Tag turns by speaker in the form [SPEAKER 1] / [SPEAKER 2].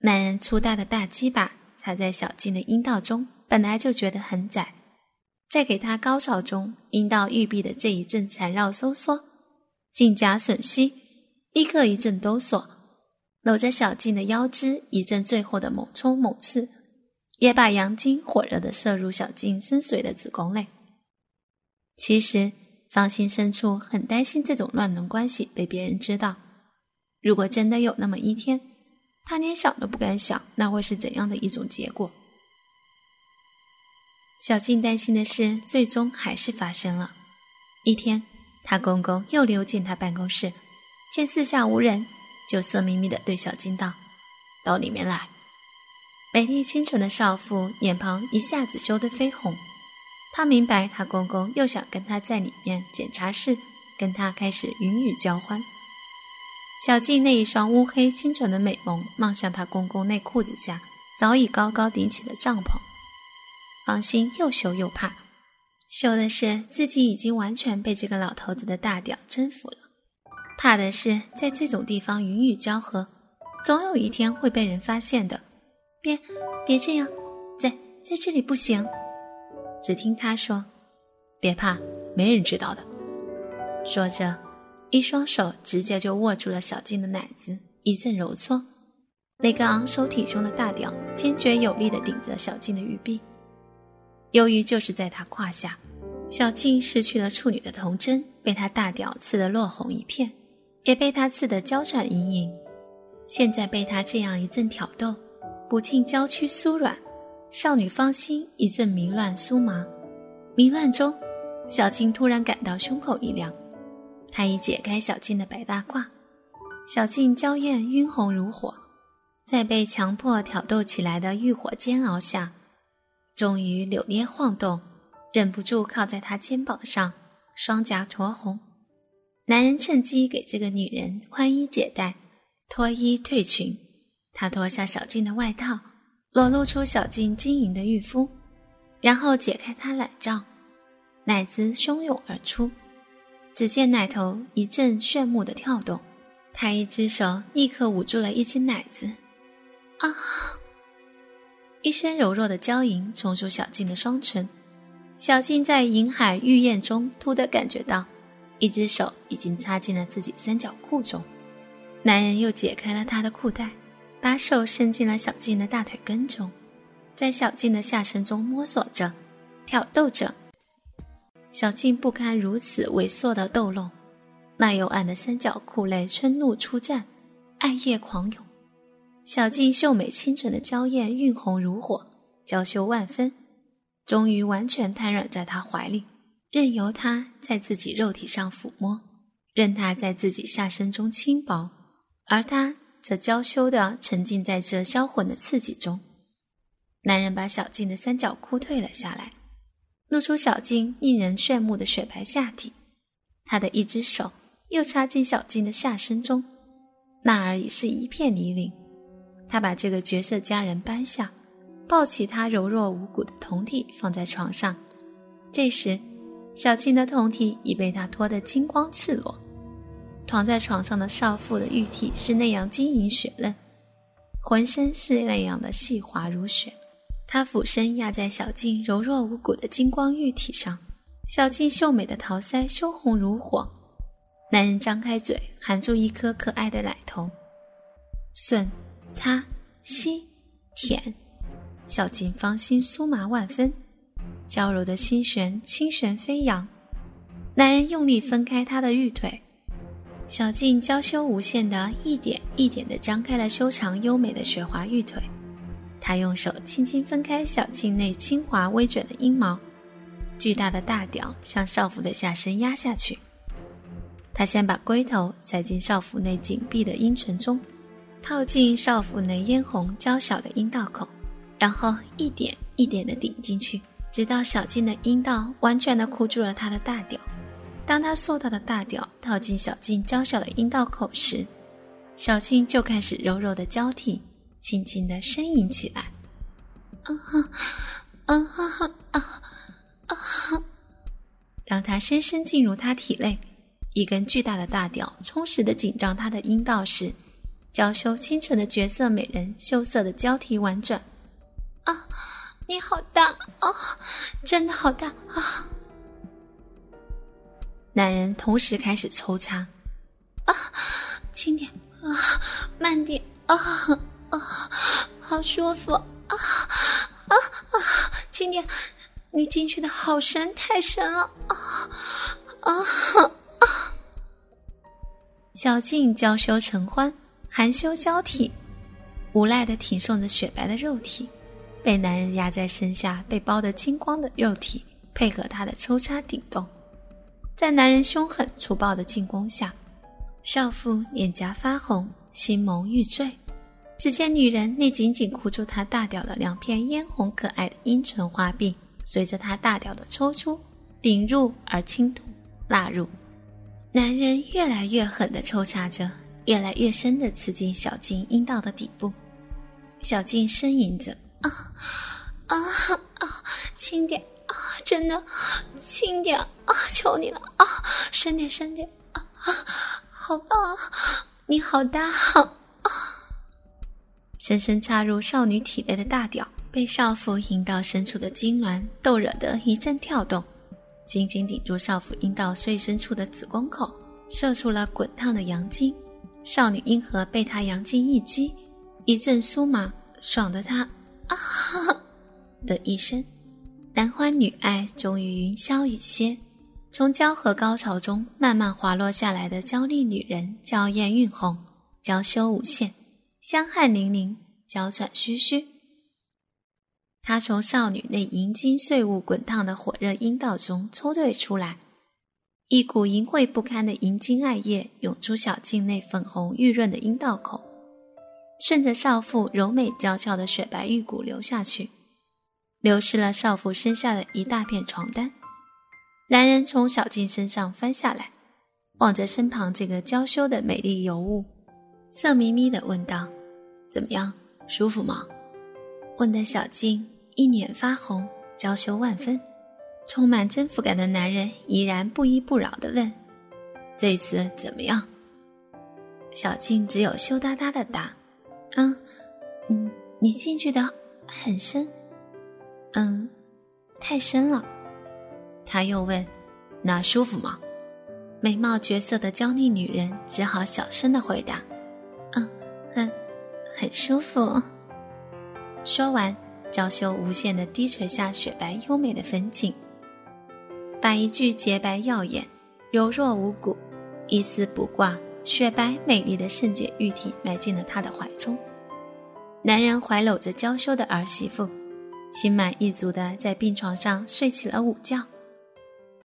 [SPEAKER 1] 男人粗大的大鸡巴插在小静的阴道中，本来就觉得很窄，在给她高潮中，阴道玉壁的这一阵缠绕收缩，颈夹吮吸，立刻一阵哆嗦，搂着小静的腰肢一阵最后的猛冲猛刺，也把阳精火热的射入小静深邃的子宫内。其实，芳心深处很担心这种乱伦关系被别人知道。如果真的有那么一天，他连想都不敢想，那会是怎样的一种结果？小静担心的事，最终还是发生了。一天，她公公又溜进她办公室，见四下无人，就色眯眯地对小静道：“到里面来。”美丽清纯的少妇脸庞一下子羞得绯红。她明白，她公公又想跟她在里面检查室，跟她开始云雨交欢。小静那一双乌黑清纯的美眸望向她公公内裤子下早已高高顶起的帐篷，芳心又羞又怕。羞的是自己已经完全被这个老头子的大屌征服了，怕的是在这种地方云雨交合，总有一天会被人发现的。别，别这样，在在这里不行。只听他说：“别怕，没人知道的。”说着。一双手直接就握住了小静的奶子，一阵揉搓，那个昂首挺胸的大屌坚决有力地顶着小静的玉臂。由于就是在他胯下，小静失去了处女的童真，被他大屌刺得落红一片，也被他刺得娇喘盈盈。现在被他这样一阵挑逗，不禁娇躯酥软，少女芳心一阵迷乱酥麻。迷乱中，小静突然感到胸口一凉。他已解开小静的白大褂，小静娇艳晕红如火，在被强迫挑逗起来的欲火煎熬下，终于扭捏晃动，忍不住靠在他肩膀上，双颊酡红。男人趁机给这个女人宽衣解带，脱衣褪裙。他脱下小静的外套，裸露出小静晶莹的玉肤，然后解开她奶罩，奶子汹涌而出。只见奶头一阵炫目的跳动，他一只手立刻捂住了一只奶子，啊！一声柔弱的娇吟冲出小静的双唇，小静在银海玉燕中突的感觉到，一只手已经插进了自己三角裤中，男人又解开了她的裤带，把手伸进了小静的大腿根中，在小静的下身中摸索着，挑逗着。小静不堪如此猥琐的逗弄，那幽暗的三角裤内春露初绽，暗夜狂涌。小静秀美清纯的娇艳晕红如火，娇羞万分，终于完全瘫软在他怀里，任由他在自己肉体上抚摸，任他在自己下身中轻薄，而他则娇羞地沉浸在这销魂的刺激中。男人把小静的三角裤退了下来。露出小静令人炫目的雪白下体，他的一只手又插进小静的下身中，那儿已是一片泥泞。他把这个绝色佳人搬下，抱起她柔弱无骨的酮体放在床上。这时，小静的酮体已被他脱得金光赤裸，躺在床上的少妇的玉体是那样晶莹雪嫩，浑身是那样的细滑如雪。他俯身压在小静柔弱无骨的金光玉体上，小静秀美的桃腮羞红如火。男人张开嘴，含住一颗可爱的奶头，吮、擦、吸、舔，小静芳心酥麻万分，娇柔的心弦清旋飞扬。男人用力分开她的玉腿，小静娇羞无限的一点一点地张开了修长优美的雪滑玉腿。他用手轻轻分开小静内轻滑微卷的阴毛，巨大的大屌向少妇的下身压下去。他先把龟头塞进少妇内紧闭的阴唇中，套进少妇内嫣红娇小的阴道口，然后一点一点地顶进去，直到小静的阴道完全地箍住了他的大屌。当他硕大的大屌套进小静娇小的阴道口时，小静就开始柔柔的交替。轻轻的呻吟起来，啊哈，啊哈啊啊！当他深深进入他体内，一根巨大的大屌充实的紧张他的阴道时，娇羞清纯的绝色美人羞涩的交替婉转。啊，你好大啊，真的好大啊！男人同时开始抽插。啊，轻点啊，慢点啊，好舒服啊啊啊，轻点，你进去的好深，太深了啊啊啊！小静娇羞成欢，含羞交替，无奈的挺送着雪白的肉体，被男人压在身下，被包得精光的肉体配合他的抽插顶动，在男人凶狠粗暴的进攻下，少妇脸颊发红，心眸欲坠。只见女人那紧紧箍住他大屌的两片嫣红可爱的阴唇花臂，随着他大屌的抽出、顶入而轻吐、纳入。男人越来越狠地抽插着，越来越深地刺进小静阴道的底部。小静呻吟着：“啊啊啊，轻点啊，真的，轻点啊，求你了啊，深点，深点啊啊，好棒，你好大啊！”深深插入少女体内的大屌，被少妇阴道深处的痉挛逗惹得一阵跳动。紧紧顶住少妇阴道最深处的子宫口，射出了滚烫的阳精。少女阴核被他阳精一击，一阵酥麻，爽得她啊哈的一声。男欢女爱终于云消雨歇，从交合高潮中慢慢滑落下来的娇丽女人，娇艳晕红，娇羞无限，香汗淋漓，娇喘吁吁。他从少女那银金碎雾滚烫的火热阴道中抽退出来，一股淫秽不堪的银金艾液涌出小径内粉红玉润的阴道口，顺着少妇柔美娇俏的雪白玉骨流下去，流失了少妇身下的一大片床单。男人从小静身上翻下来，望着身旁这个娇羞的美丽尤物，色眯眯地问道：“怎么样，舒服吗？”问的小静。一脸发红，娇羞万分，充满征服感的男人依然不依不饶地问：“这次怎么样？”小静只有羞答答的答：“嗯，嗯，你进去的很深，嗯，太深了。”他又问：“那舒服吗？”美貌绝色的娇丽女人只好小声的回答：“，很，很舒服。”说完。娇羞无限的低垂下雪白优美的粉颈，把一具洁白耀眼、柔弱无骨、一丝不挂、雪白美丽的圣洁玉体埋进了他的怀中。男人怀搂着娇羞的儿媳妇，心满意足的在病床上睡起了午觉。